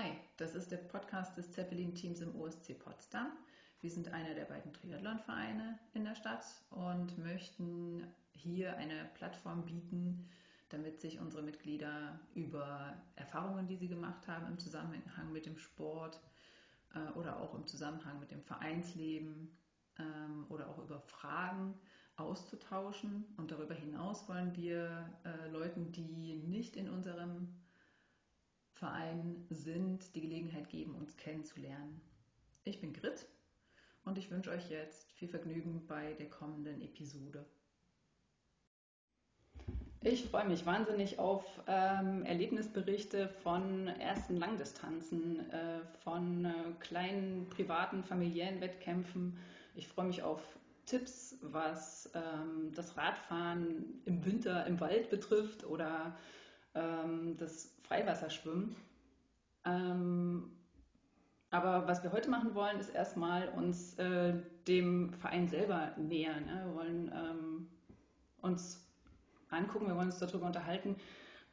Hi, das ist der Podcast des Zeppelin-Teams im OSC Potsdam. Wir sind einer der beiden Triathlon-Vereine in der Stadt und möchten hier eine Plattform bieten, damit sich unsere Mitglieder über Erfahrungen, die sie gemacht haben im Zusammenhang mit dem Sport äh, oder auch im Zusammenhang mit dem Vereinsleben ähm, oder auch über Fragen auszutauschen. Und darüber hinaus wollen wir äh, Leuten, die nicht in unserem Verein sind, die Gelegenheit geben, uns kennenzulernen. Ich bin Grit und ich wünsche euch jetzt viel Vergnügen bei der kommenden Episode. Ich freue mich wahnsinnig auf ähm, Erlebnisberichte von ersten Langdistanzen, äh, von äh, kleinen privaten, familiären Wettkämpfen. Ich freue mich auf Tipps, was ähm, das Radfahren im Winter im Wald betrifft oder ähm, das Freiwasserschwimmen. Ähm, aber was wir heute machen wollen, ist erstmal uns äh, dem Verein selber nähern. Ne? Wir wollen ähm, uns angucken, wir wollen uns darüber unterhalten,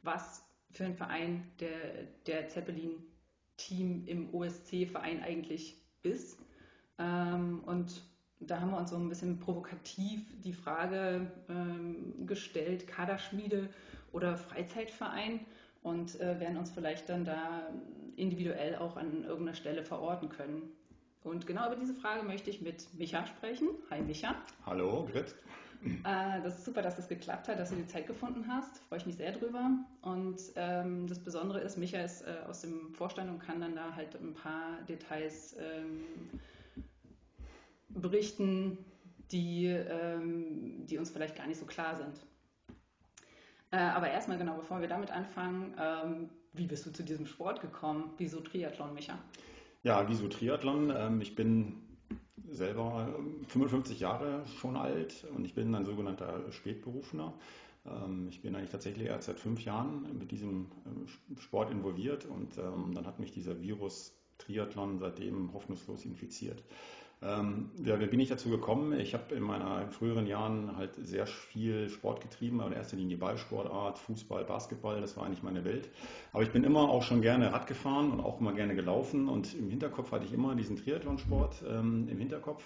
was für ein Verein der, der Zeppelin-Team im OSC-Verein eigentlich ist. Ähm, und da haben wir uns so ein bisschen provokativ die Frage ähm, gestellt, Kaderschmiede oder Freizeitverein und äh, werden uns vielleicht dann da individuell auch an irgendeiner Stelle verorten können. Und genau über diese Frage möchte ich mit Micha sprechen. Hi Micha. Hallo, Grit. Äh, das ist super, dass es geklappt hat, dass du die Zeit gefunden hast. Freue ich mich sehr drüber. Und ähm, das Besondere ist, Micha ist äh, aus dem Vorstand und kann dann da halt ein paar Details ähm, berichten, die, ähm, die uns vielleicht gar nicht so klar sind. Äh, aber erstmal genau, bevor wir damit anfangen, ähm, wie bist du zu diesem Sport gekommen? Wieso Triathlon, Micha? Ja, wieso Triathlon? Ähm, ich bin selber 55 Jahre schon alt und ich bin ein sogenannter Spätberufener. Ähm, ich bin eigentlich tatsächlich erst seit fünf Jahren mit diesem Sport involviert und dann hat mich dieser Virus Triathlon seitdem hoffnungslos infiziert. Ähm, ja, wie bin ich dazu gekommen? Ich habe in meinen früheren Jahren halt sehr viel Sport getrieben, aber in erster Linie Ballsportart, Fußball, Basketball, das war eigentlich meine Welt. Aber ich bin immer auch schon gerne Rad gefahren und auch immer gerne gelaufen und im Hinterkopf hatte ich immer diesen Triathlonsport ähm, im Hinterkopf.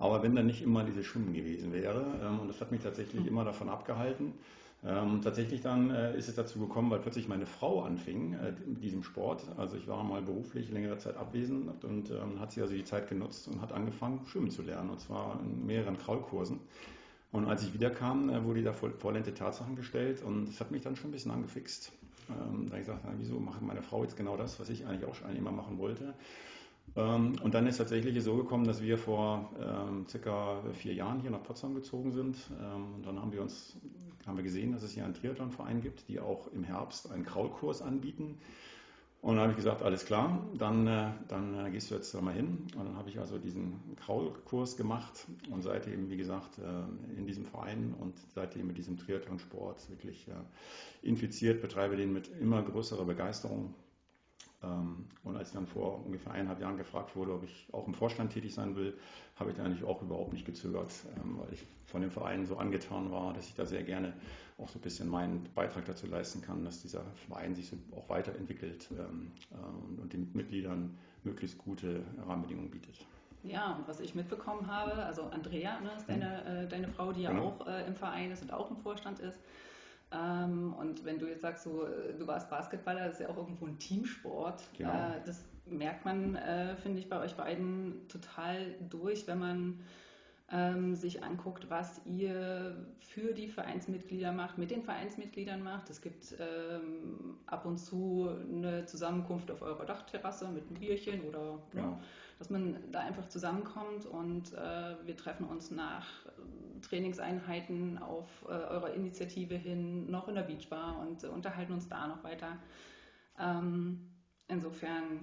Aber wenn dann nicht immer dieses Schwimmen gewesen wäre ähm, und das hat mich tatsächlich immer davon abgehalten. Ähm, tatsächlich dann äh, ist es dazu gekommen, weil plötzlich meine Frau anfing äh, mit diesem Sport. Also ich war mal beruflich längere Zeit abwesend und ähm, hat sie also die Zeit genutzt und hat angefangen, schwimmen zu lernen. Und zwar in mehreren Kraulkursen. Und als ich wiederkam, äh, wurde da vollendete Tatsachen gestellt und das hat mich dann schon ein bisschen angefixt. Ähm, da habe ich gesagt, na, wieso macht meine Frau jetzt genau das, was ich eigentlich auch schon immer machen wollte? Ähm, und dann ist tatsächlich so gekommen, dass wir vor ähm, circa vier Jahren hier nach Potsdam gezogen sind. Ähm, und dann haben wir uns haben wir gesehen, dass es hier einen Triathlonverein gibt, die auch im Herbst einen Kraulkurs anbieten. Und dann habe ich gesagt, alles klar, dann, äh, dann äh, gehst du jetzt da mal hin. Und dann habe ich also diesen Kraulkurs gemacht und seitdem, wie gesagt, äh, in diesem Verein und seitdem mit diesem Triathlonsport wirklich infiziert, betreibe den mit immer größerer Begeisterung. Ähm, und als ich dann vor ungefähr eineinhalb Jahren gefragt wurde, ob ich auch im Vorstand tätig sein will, habe ich dann eigentlich auch überhaupt nicht gezögert, ähm, weil ich von dem Verein so angetan war, dass ich da sehr gerne auch so ein bisschen meinen Beitrag dazu leisten kann, dass dieser Verein sich auch weiterentwickelt ähm, äh, und den Mitgliedern möglichst gute Rahmenbedingungen bietet. Ja, und was ich mitbekommen habe, also Andrea ne, ist deine, mhm. äh, deine Frau, die ja genau. auch äh, im Verein ist und auch im Vorstand ist, und wenn du jetzt sagst, so, äh, du warst Basketballer, das ist ja auch irgendwo ein Teamsport. Genau. Äh, das merkt man, äh, finde ich, bei euch beiden total durch, wenn man ähm, sich anguckt, was ihr für die Vereinsmitglieder macht, mit den Vereinsmitgliedern macht. Es gibt ähm, ab und zu eine Zusammenkunft auf eurer Dachterrasse mit einem Bierchen oder ja. ne, dass man da einfach zusammenkommt und äh, wir treffen uns nach Trainingseinheiten auf äh, eurer Initiative hin noch in der Beachbar und äh, unterhalten uns da noch weiter. Ähm, insofern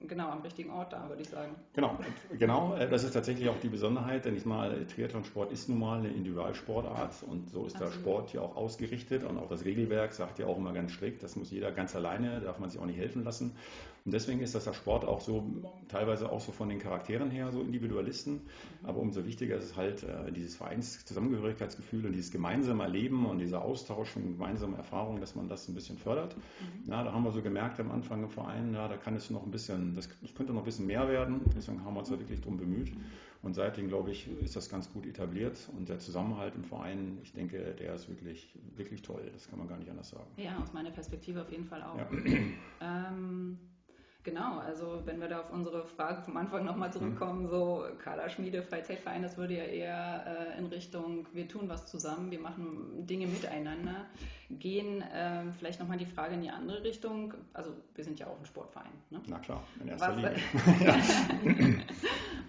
genau am richtigen Ort da, würde ich sagen. Genau, genau. Äh, das ist tatsächlich auch die Besonderheit, denn ich mal, Triathlonsport ist nun mal eine Individualsportart und so ist Absolut. der Sport ja auch ausgerichtet und auch das Regelwerk sagt ja auch immer ganz strikt, das muss jeder ganz alleine, darf man sich auch nicht helfen lassen. Und deswegen ist das der Sport auch so, teilweise auch so von den Charakteren her, so Individualisten. Aber umso wichtiger ist es halt äh, dieses Vereinszusammengehörigkeitsgefühl und dieses gemeinsame Erleben und dieser Austausch und gemeinsame Erfahrung, dass man das ein bisschen fördert. Mhm. Ja, da haben wir so gemerkt am Anfang im Verein, ja, da kann es noch ein bisschen, das, das könnte noch ein bisschen mehr werden. Deswegen haben wir uns da wirklich drum bemüht. Und seitdem, glaube ich, ist das ganz gut etabliert. Und der Zusammenhalt im Verein, ich denke, der ist wirklich, wirklich toll. Das kann man gar nicht anders sagen. Ja, aus meiner Perspektive auf jeden Fall auch. Ja. Ähm, Genau, also wenn wir da auf unsere Frage vom Anfang nochmal mhm. zurückkommen, so Kaderschmiede, Freizeitverein, das würde ja eher äh, in Richtung, wir tun was zusammen, wir machen Dinge miteinander gehen. Ähm, vielleicht nochmal die Frage in die andere Richtung. Also wir sind ja auch ein Sportverein. Ne? Na klar, in erster was, Linie.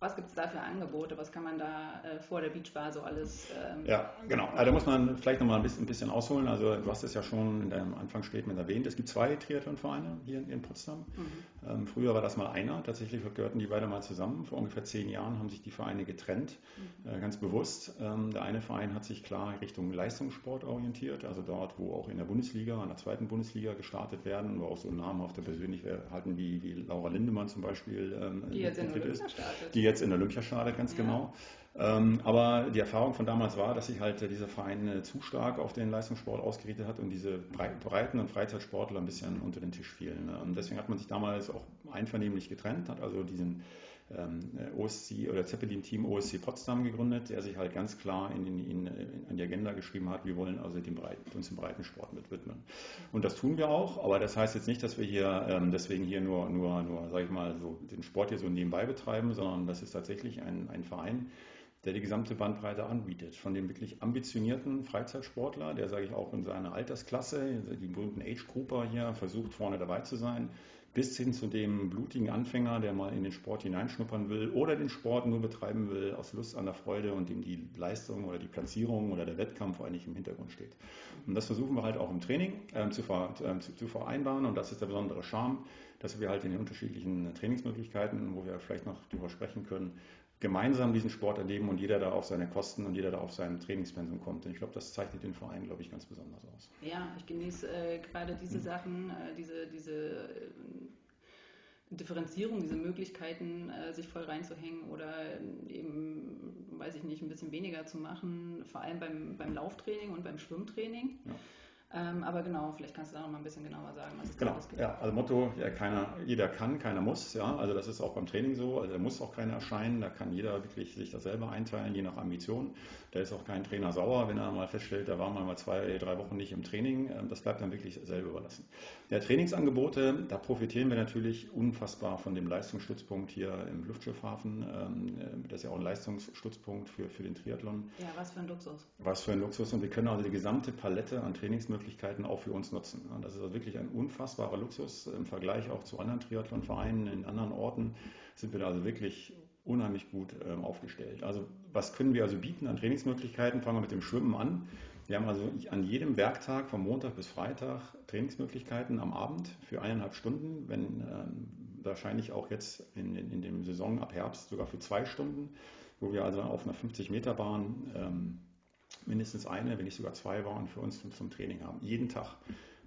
Was gibt es da für Angebote? Was kann man da äh, vor der Beachbar so alles? Ähm, ja, genau. Also da muss man vielleicht nochmal ein bisschen, ein bisschen ausholen. Also du hast es ja schon in deinem Anfangsstatement erwähnt. Es gibt zwei Triathlonvereine hier in, in Potsdam. Mhm. Ähm, früher war das mal einer. Tatsächlich gehörten die beide mal zusammen. Vor ungefähr zehn Jahren haben sich die Vereine getrennt, mhm. äh, ganz bewusst. Ähm, der eine Verein hat sich klar Richtung Leistungssport orientiert, also dort, wo auch in der Bundesliga, in der zweiten Bundesliga gestartet werden, wo auch so namhafte Persönlichkeiten wie, wie Laura Lindemann zum Beispiel ähm, die jetzt in Olympia ist, startet. Die jetzt in Olympia startet, ganz ja. genau. Ähm, aber die Erfahrung von damals war, dass sich halt dieser Verein äh, zu stark auf den Leistungssport ausgerichtet hat und diese Breiten- und Freizeitsportler ein bisschen unter den Tisch fielen. Ne? Und deswegen hat man sich damals auch einvernehmlich getrennt, hat also diesen OSC oder Zeppelin-Team OSC Potsdam gegründet, der sich halt ganz klar in, in, in, in, die Agenda geschrieben hat, wir wollen also dem Breiten, uns dem Breitensport mit widmen. Und das tun wir auch, aber das heißt jetzt nicht, dass wir hier ähm, deswegen hier nur, nur, nur, sag ich mal, so den Sport hier so nebenbei betreiben, sondern das ist tatsächlich ein, ein Verein, der die gesamte Bandbreite anbietet. Von dem wirklich ambitionierten Freizeitsportler, der, sage ich auch, in seiner Altersklasse, die berühmten Age-Grouper hier, versucht vorne dabei zu sein, bis hin zu dem blutigen Anfänger, der mal in den Sport hineinschnuppern will oder den Sport nur betreiben will aus Lust an der Freude und dem die Leistung oder die Platzierung oder der Wettkampf eigentlich im Hintergrund steht. Und das versuchen wir halt auch im Training äh, zu, äh, zu, zu vereinbaren und das ist der besondere Charme, dass wir halt in den unterschiedlichen Trainingsmöglichkeiten, wo wir vielleicht noch darüber sprechen können, gemeinsam diesen Sport erleben und jeder da auf seine Kosten und jeder da auf sein Trainingspensum kommt. Und ich glaube, das zeichnet den Verein, glaube ich, ganz besonders aus. Ja, ich genieße äh, gerade diese mhm. Sachen, äh, diese, diese äh, Differenzierung, diese Möglichkeiten, äh, sich voll reinzuhängen oder eben, weiß ich nicht, ein bisschen weniger zu machen, vor allem beim, beim Lauftraining und beim Schwimmtraining. Ja. Ähm, aber genau, vielleicht kannst du da noch mal ein bisschen genauer sagen, was es genau. gibt. Ja, also Motto, ja, keiner, jeder kann, keiner muss. Ja, also das ist auch beim Training so. Also da muss auch keiner erscheinen. Da kann jeder wirklich sich das selber einteilen, je nach Ambition. Da ist auch kein Trainer sauer, wenn er mal feststellt, da war man mal zwei, drei Wochen nicht im Training. Ähm, das bleibt dann wirklich selber überlassen. Ja, Trainingsangebote, da profitieren wir natürlich unfassbar von dem Leistungsstützpunkt hier im Luftschiffhafen. Ähm, äh, das ist ja auch ein Leistungsstützpunkt für, für den Triathlon. Ja, was für ein Luxus. Was für ein Luxus. Und wir können also die gesamte Palette an Trainingsmöglichkeiten auch für uns nutzen. Das ist also wirklich ein unfassbarer Luxus im Vergleich auch zu anderen Triathlonvereinen in anderen Orten. Sind wir da also wirklich unheimlich gut ähm, aufgestellt. Also was können wir also bieten an Trainingsmöglichkeiten? Fangen wir mit dem Schwimmen an. Wir haben also an jedem Werktag von Montag bis Freitag Trainingsmöglichkeiten am Abend für eineinhalb Stunden, wenn ähm, wahrscheinlich auch jetzt in, in, in dem Saison ab Herbst sogar für zwei Stunden, wo wir also auf einer 50 Meter Bahn ähm, mindestens eine, wenn nicht sogar zwei Bahnen für uns zum, zum Training haben, jeden Tag.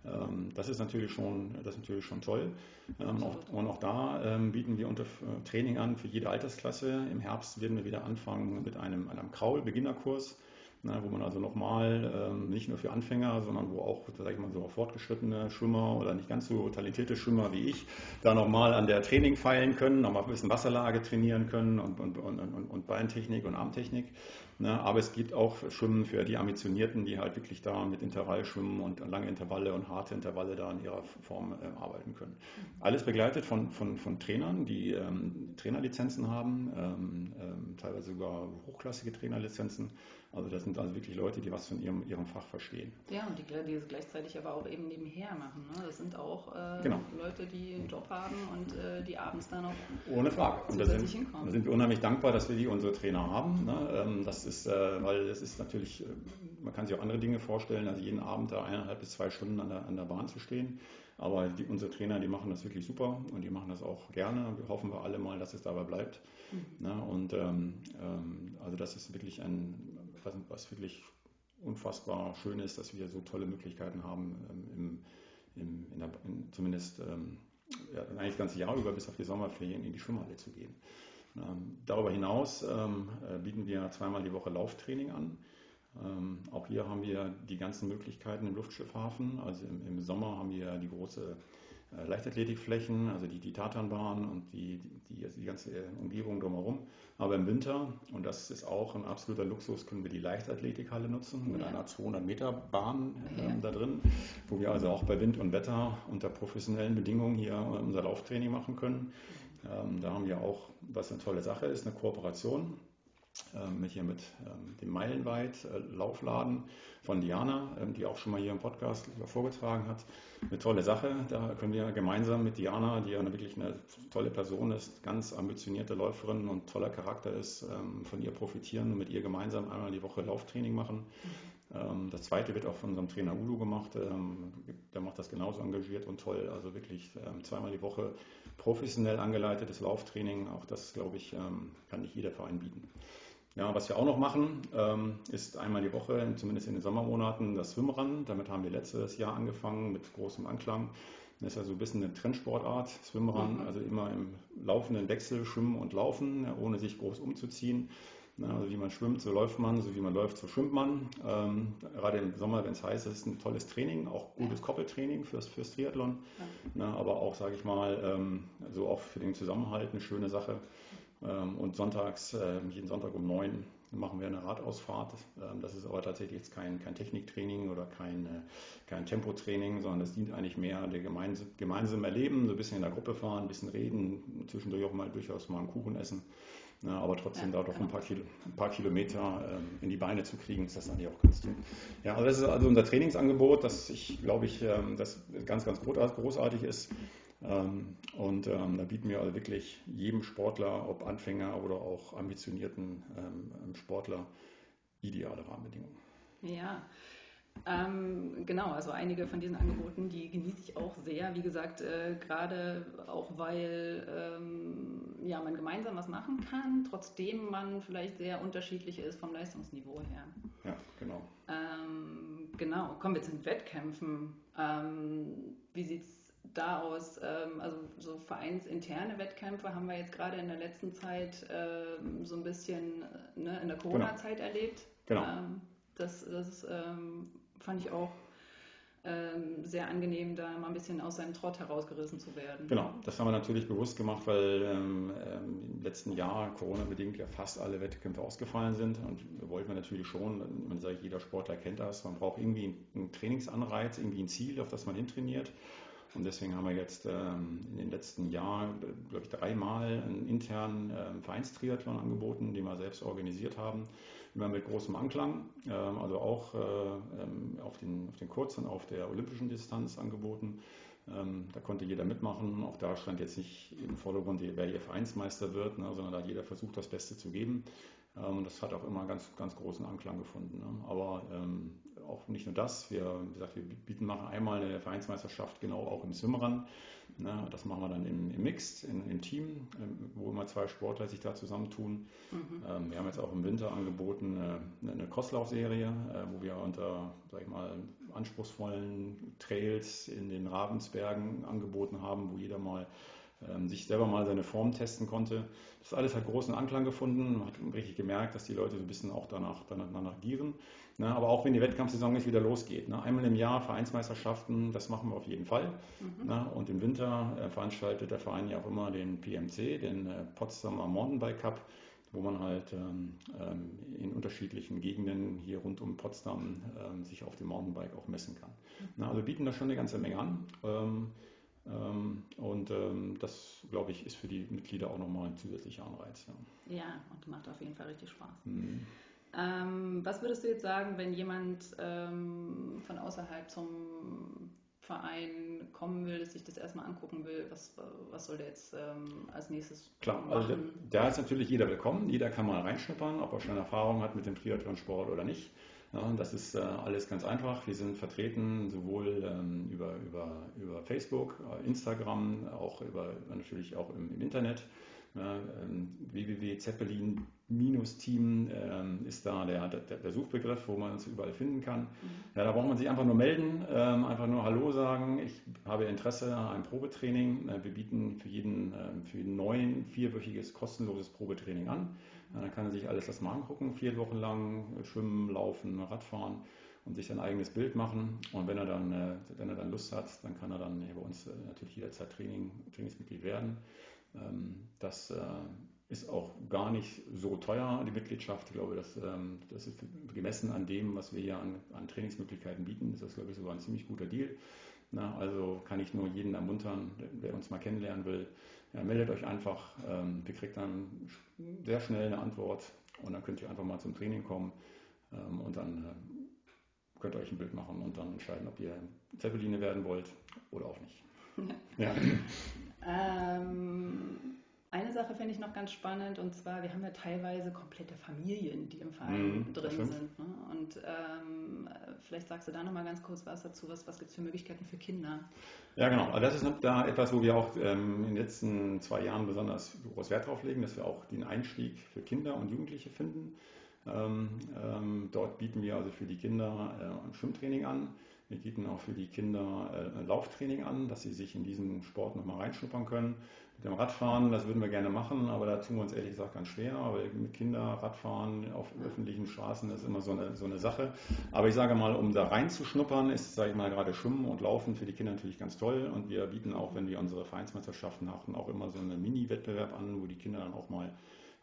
Ähm, das ist natürlich schon, das ist natürlich schon toll. Ähm, auch, und auch da ähm, bieten wir unter äh, Training an für jede Altersklasse. Im Herbst werden wir wieder anfangen mit einem, einem Kraul-Beginnerkurs na, wo man also nochmal ähm, nicht nur für Anfänger, sondern wo auch, sag ich mal, so fortgeschrittene Schwimmer oder nicht ganz so talentierte Schwimmer wie ich da nochmal an der Training feilen können, nochmal ein bisschen Wasserlage trainieren können und, und, und, und Beintechnik und Armtechnik. Na, aber es gibt auch Schwimmen für die Ambitionierten, die halt wirklich da mit Intervall schwimmen und lange Intervalle und harte Intervalle da in ihrer Form äh, arbeiten können. Alles begleitet von, von, von Trainern, die ähm, Trainerlizenzen haben, ähm, ähm, teilweise sogar hochklassige Trainerlizenzen also das sind also wirklich Leute, die was von ihrem, ihrem Fach verstehen. Ja, und die, die es gleichzeitig aber auch eben nebenher machen. Ne? Das sind auch äh, genau. Leute, die einen Job haben und äh, die abends dann noch Ohne Frage. Und da sind, da sind, wir unheimlich dankbar, dass wir die unsere Trainer haben. Ne? Ähm, das ist, äh, weil es ist natürlich, äh, man kann sich auch andere Dinge vorstellen, also jeden Abend da eineinhalb bis zwei Stunden an der, an der Bahn zu stehen. Aber die, unsere Trainer, die machen das wirklich super und die machen das auch gerne. Wir hoffen wir alle mal, dass es dabei bleibt. Mhm. Na, und ähm, ähm, also das ist wirklich ein, was, was, wirklich unfassbar schön ist, dass wir so tolle Möglichkeiten haben, ähm, im, im, in der, in, zumindest ähm, ja, eigentlich das ganze Jahr über bis auf die Sommerferien in die Schwimmhalle zu gehen. Ähm, darüber hinaus ähm, äh, bieten wir zweimal die Woche Lauftraining an. Ähm, auch hier haben wir die ganzen Möglichkeiten im Luftschiffhafen. Also im, im Sommer haben wir die große Leichtathletikflächen, also die, die Tatanbahn und die, die, also die ganze Umgebung drumherum. Aber im Winter, und das ist auch ein absoluter Luxus, können wir die Leichtathletikhalle nutzen ja. mit einer 200 Meter Bahn äh, ja. da drin, wo wir also auch bei Wind und Wetter unter professionellen Bedingungen hier unser Lauftraining machen können. Ähm, da haben wir auch, was eine tolle Sache ist, eine Kooperation ähm, hier mit ähm, dem Meilenweit äh, Laufladen von Diana, ähm, die auch schon mal hier im Podcast vorgetragen hat. Eine tolle Sache. Da können wir gemeinsam mit Diana, die ja wirklich eine tolle Person ist, ganz ambitionierte Läuferin und toller Charakter ist, von ihr profitieren und mit ihr gemeinsam einmal die Woche Lauftraining machen. Das zweite wird auch von unserem Trainer Ulu gemacht. Der macht das genauso engagiert und toll. Also wirklich zweimal die Woche professionell angeleitetes Lauftraining. Auch das, glaube ich, kann nicht jeder Verein bieten. Ja, was wir auch noch machen, ähm, ist einmal die Woche, zumindest in den Sommermonaten, das Swimrun. Damit haben wir letztes Jahr angefangen mit großem Anklang. Das ist ja so ein bisschen eine Trendsportart, Swimrun, mhm. also immer im laufenden Wechsel schwimmen und laufen, ohne sich groß umzuziehen. Also wie man schwimmt, so läuft man, so wie man läuft, so schwimmt man. Ähm, gerade im Sommer, wenn es heiß ist, ein tolles Training, auch gutes Koppeltraining fürs, fürs Triathlon. Ja. aber auch, sage ich mal, ähm, so auch für den Zusammenhalt eine schöne Sache. Ähm, und sonntags, äh, jeden Sonntag um neun machen wir eine Radausfahrt. Ähm, das ist aber tatsächlich jetzt kein, kein Techniktraining oder kein, äh, kein Tempotraining, sondern das dient eigentlich mehr der gemeinsamen Erleben, so ein bisschen in der Gruppe fahren, ein bisschen reden, zwischendurch auch mal durchaus mal einen Kuchen essen. Ja, aber trotzdem ja, da doch genau. ein, paar Kilo, ein paar Kilometer ähm, in die Beine zu kriegen, ist das eigentlich auch ganz toll. Ja, also das ist also unser Trainingsangebot, das ich glaube ich, ähm, das ganz, ganz großartig ist. Ähm, und ähm, da bieten wir also wirklich jedem Sportler, ob Anfänger oder auch ambitionierten ähm, Sportler, ideale Rahmenbedingungen. Ja, ähm, genau, also einige von diesen Angeboten, die genieße ich auch sehr. Wie gesagt, äh, gerade auch weil ähm, ja, man gemeinsam was machen kann, trotzdem man vielleicht sehr unterschiedlich ist vom Leistungsniveau her. Ja, genau. Ähm, genau, kommen wir zu den Wettkämpfen. wie sieht es da aus, ähm, also so vereinsinterne Wettkämpfe haben wir jetzt gerade in der letzten Zeit ähm, so ein bisschen äh, ne, in der genau. Corona-Zeit genau. erlebt. Genau. Ähm, das das ähm, fand ich auch ähm, sehr angenehm, da mal ein bisschen aus seinem Trott herausgerissen zu werden. Genau, das haben wir natürlich bewusst gemacht, weil ähm, im letzten Jahr Corona-bedingt ja fast alle Wettkämpfe ausgefallen sind. Und wir wollten natürlich schon, man sagt, jeder Sportler kennt das, man braucht irgendwie einen Trainingsanreiz, irgendwie ein Ziel, auf das man hintrainiert. Und deswegen haben wir jetzt ähm, in den letzten Jahren, glaube ich, dreimal einen internen ähm, Vereinstriathlon angeboten, den wir selbst organisiert haben. Immer mit großem Anklang, ähm, also auch äh, ähm, auf, den, auf den kurzen, auf der olympischen Distanz angeboten. Ähm, da konnte jeder mitmachen. Auch da stand jetzt nicht im Vordergrund, wer hier Vereinsmeister wird, ne, sondern da hat jeder versucht, das Beste zu geben. Ähm, das hat auch immer ganz, ganz großen Anklang gefunden. Ne. Aber auch nicht nur das, wir, wie gesagt, wir bieten machen einmal eine Vereinsmeisterschaft genau auch im Swimrun. Ne, das machen wir dann im, im Mixed, in, im Team, ähm, wo immer zwei Sportler sich da zusammentun. Mhm. Ähm, wir haben jetzt auch im Winter angeboten eine, eine Crosslaufserie, äh, wo wir unter, sag ich mal, anspruchsvollen Trails in den Ravensbergen angeboten haben, wo jeder mal ähm, sich selber mal seine Form testen konnte. Das alles hat großen Anklang gefunden. Man hat richtig gemerkt, dass die Leute so ein bisschen auch danach, danach, danach gieren. Ne, aber auch wenn die Wettkampfsaison jetzt wieder losgeht. Ne, einmal im Jahr Vereinsmeisterschaften, das machen wir auf jeden Fall. Mhm. Ne, und im Winter äh, veranstaltet der Verein ja auch immer den PMC, den äh, Potsdamer Mountainbike Cup, wo man halt ähm, ähm, in unterschiedlichen Gegenden hier rund um Potsdam ähm, sich auf dem Mountainbike auch messen kann. Mhm. also bieten da schon eine ganze Menge an. Ähm, ähm, und ähm, das, glaube ich, ist für die Mitglieder auch nochmal ein zusätzlicher Anreiz. Ja, ja und macht auf jeden Fall richtig Spaß. Mhm. Ähm, was würdest du jetzt sagen, wenn jemand ähm, von außerhalb zum Verein kommen will, sich das erstmal angucken will, was, was soll der jetzt ähm, als nächstes Klar, machen? also da ist natürlich jeder willkommen, jeder kann mal reinschnuppern, ob er schon Erfahrung hat mit dem Triathlonsport oder nicht. Ja, das ist äh, alles ganz einfach. Wir sind vertreten sowohl ähm, über, über, über Facebook, äh, Instagram, auch über, natürlich auch im, im Internet. Ja, ähm, www.zeppelin-team ähm, ist da der, der, der, Suchbegriff, wo man uns überall finden kann. Mhm. Ja, da braucht man sich einfach nur melden, ähm, einfach nur Hallo sagen. Ich habe Interesse an einem Probetraining. Äh, wir bieten für jeden, äh, für jeden neuen vierwöchiges kostenloses Probetraining an. Dann kann er sich alles das mal angucken, vier Wochen lang schwimmen, laufen, Radfahren und sich sein eigenes Bild machen. Und wenn er dann, äh, wenn er dann Lust hat, dann kann er dann bei uns äh, natürlich jederzeit Training, Trainingsmitglied werden. Ähm, das äh, ist auch gar nicht so teuer, die Mitgliedschaft. Ich glaube, das, ähm, das ist gemessen an dem, was wir hier an, an Trainingsmöglichkeiten bieten, ist das, glaube ich, sogar ein ziemlich guter Deal. Na, also kann ich nur jeden ermuntern, wer uns mal kennenlernen will, ja, meldet euch einfach. Ähm, wir kriegt dann sehr schnell eine Antwort und dann könnt ihr einfach mal zum Training kommen ähm, und dann äh, könnt ihr euch ein Bild machen und dann entscheiden, ob ihr Zeppeline werden wollt oder auch nicht. Ja. eine Sache finde ich noch ganz spannend und zwar, wir haben ja teilweise komplette Familien, die im Verein mhm, drin sind. Ne? Und ähm, vielleicht sagst du da nochmal ganz kurz was dazu, was, was gibt es für Möglichkeiten für Kinder? Ja, genau. Also das ist da etwas, wo wir auch ähm, in den letzten zwei Jahren besonders groß Wert drauf legen, dass wir auch den Einstieg für Kinder und Jugendliche finden. Ähm, ähm dort bieten wir also für die Kinder äh, ein Schwimmtraining an. Wir bieten auch für die Kinder äh, Lauftraining an, dass sie sich in diesen Sport nochmal reinschnuppern können. Mit dem Radfahren, das würden wir gerne machen, aber da tun wir uns ehrlich gesagt ganz schwer, weil mit Kindern Radfahren auf öffentlichen Straßen ist immer so eine, so eine Sache. Aber ich sage mal, um da reinzuschnuppern, ist, sage ich mal, gerade Schwimmen und Laufen für die Kinder natürlich ganz toll. Und wir bieten auch, wenn wir unsere Vereinsmeisterschaften machen, auch immer so einen Mini-Wettbewerb an, wo die Kinder dann auch mal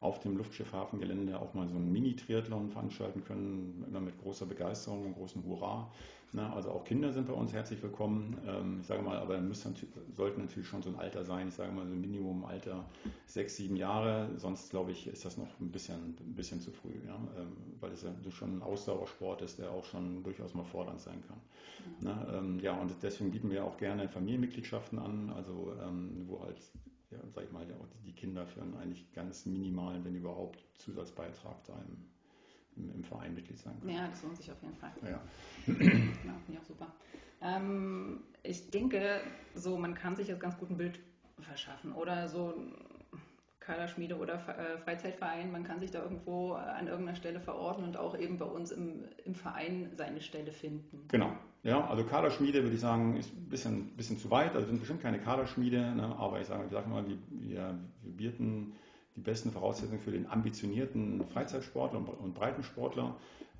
auf dem Luftschiffhafengelände auch mal so einen Mini-Triathlon veranstalten können, immer mit großer Begeisterung und großem Hurra. Na, also auch Kinder sind bei uns herzlich willkommen. Ähm, ich sage mal, aber müssen, sollten natürlich schon so ein Alter sein. Ich sage mal so ein Minimum-Alter sechs, sieben Jahre. Sonst glaube ich, ist das noch ein bisschen, ein bisschen zu früh, ja? ähm, weil es ja schon ein Ausdauersport ist, der auch schon durchaus mal fordernd sein kann. Ja, Na, ähm, ja und deswegen bieten wir auch gerne Familienmitgliedschaften an, also ähm, wo halt ja, sag ich mal, die Kinder für einen eigentlich ganz minimalen, wenn überhaupt, Zusatzbeitrag da im im, im Verein Mitglied sein können. Ja, das lohnt sich auf jeden Fall. Ja. genau, finde ich auch super. Ähm, ich denke, so man kann sich jetzt ganz gut ein Bild verschaffen oder so Kaderschmiede oder äh, Freizeitverein, man kann sich da irgendwo an irgendeiner Stelle verorten und auch eben bei uns im, im Verein seine Stelle finden. Genau. Ja, also Kaderschmiede würde ich sagen, ist ein bisschen, bisschen zu weit. Also sind bestimmt keine Kaderschmiede, ne? aber ich sage, ich sage mal, wir, wir, wir bieten die besten Voraussetzungen für den ambitionierten Freizeitsportler und Breitensportler,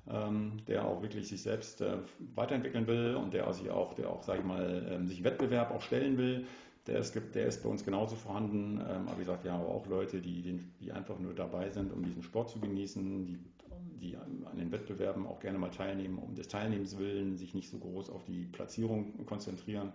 ähm, der auch wirklich sich selbst äh, weiterentwickeln will und der sich auch, der auch, sage ich mal, ähm, sich Wettbewerb auch stellen will. Der ist, der ist bei uns genauso vorhanden. Ähm, aber wie gesagt, wir haben auch Leute, die, die einfach nur dabei sind, um diesen Sport zu genießen, die, die an den Wettbewerben auch gerne mal teilnehmen, um des Teilnehmens willen, sich nicht so groß auf die Platzierung konzentrieren.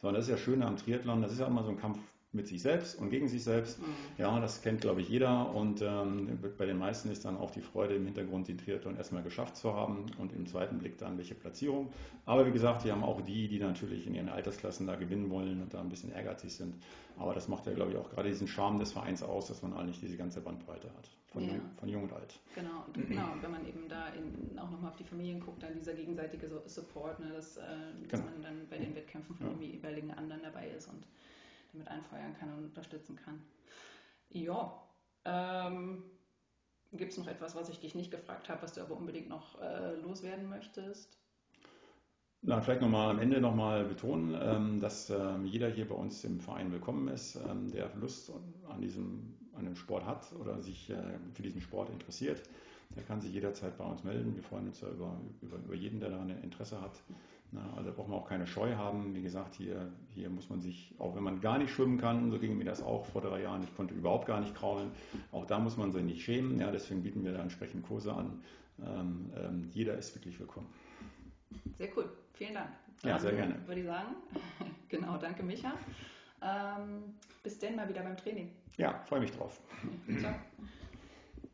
Sondern das ist ja schön am Triathlon, das ist ja immer so ein Kampf mit sich selbst und gegen sich selbst. Mhm. Ja, das kennt, glaube ich, jeder. Und ähm, bei den meisten ist dann auch die Freude im Hintergrund, den Triathlon erstmal geschafft zu haben und im zweiten Blick dann welche Platzierung. Aber wie gesagt, wir haben auch die, die natürlich in ihren Altersklassen da gewinnen wollen und da ein bisschen ehrgeizig sind. Aber das macht ja, glaube ich, auch gerade diesen Charme des Vereins aus, dass man eigentlich diese ganze Bandbreite hat. Von, ja. jung, von jung und alt. Genau, und genau, wenn man eben da in, auch nochmal auf die Familien guckt, dann dieser gegenseitige Support, ne, dass, äh, dass genau. man dann bei den Wettkämpfen von ja. jeweiligen anderen dabei ist und damit einfeuern kann und unterstützen kann. Ja, ähm, gibt es noch etwas, was ich dich nicht gefragt habe, was du aber unbedingt noch äh, loswerden möchtest? Na, vielleicht nochmal am Ende nochmal betonen, ähm, dass ähm, jeder hier bei uns im Verein willkommen ist, ähm, der Lust an diesem an dem Sport hat oder sich äh, für diesen Sport interessiert. Der kann sich jederzeit bei uns melden. Wir freuen uns ja über, über, über jeden, der da ein Interesse hat. Na, also da braucht man auch keine Scheu haben. Wie gesagt, hier, hier muss man sich, auch wenn man gar nicht schwimmen kann, so ging mir das auch vor drei Jahren, ich konnte überhaupt gar nicht kraulen, auch da muss man sich nicht schämen. Ja, deswegen bieten wir da entsprechend Kurse an. Ähm, ähm, jeder ist wirklich willkommen. Sehr cool, vielen Dank. Ja, sehr gerne. Würde ich sagen. genau, danke Micha. Ähm, bis denn mal wieder beim Training. Ja, freue mich drauf. Ciao.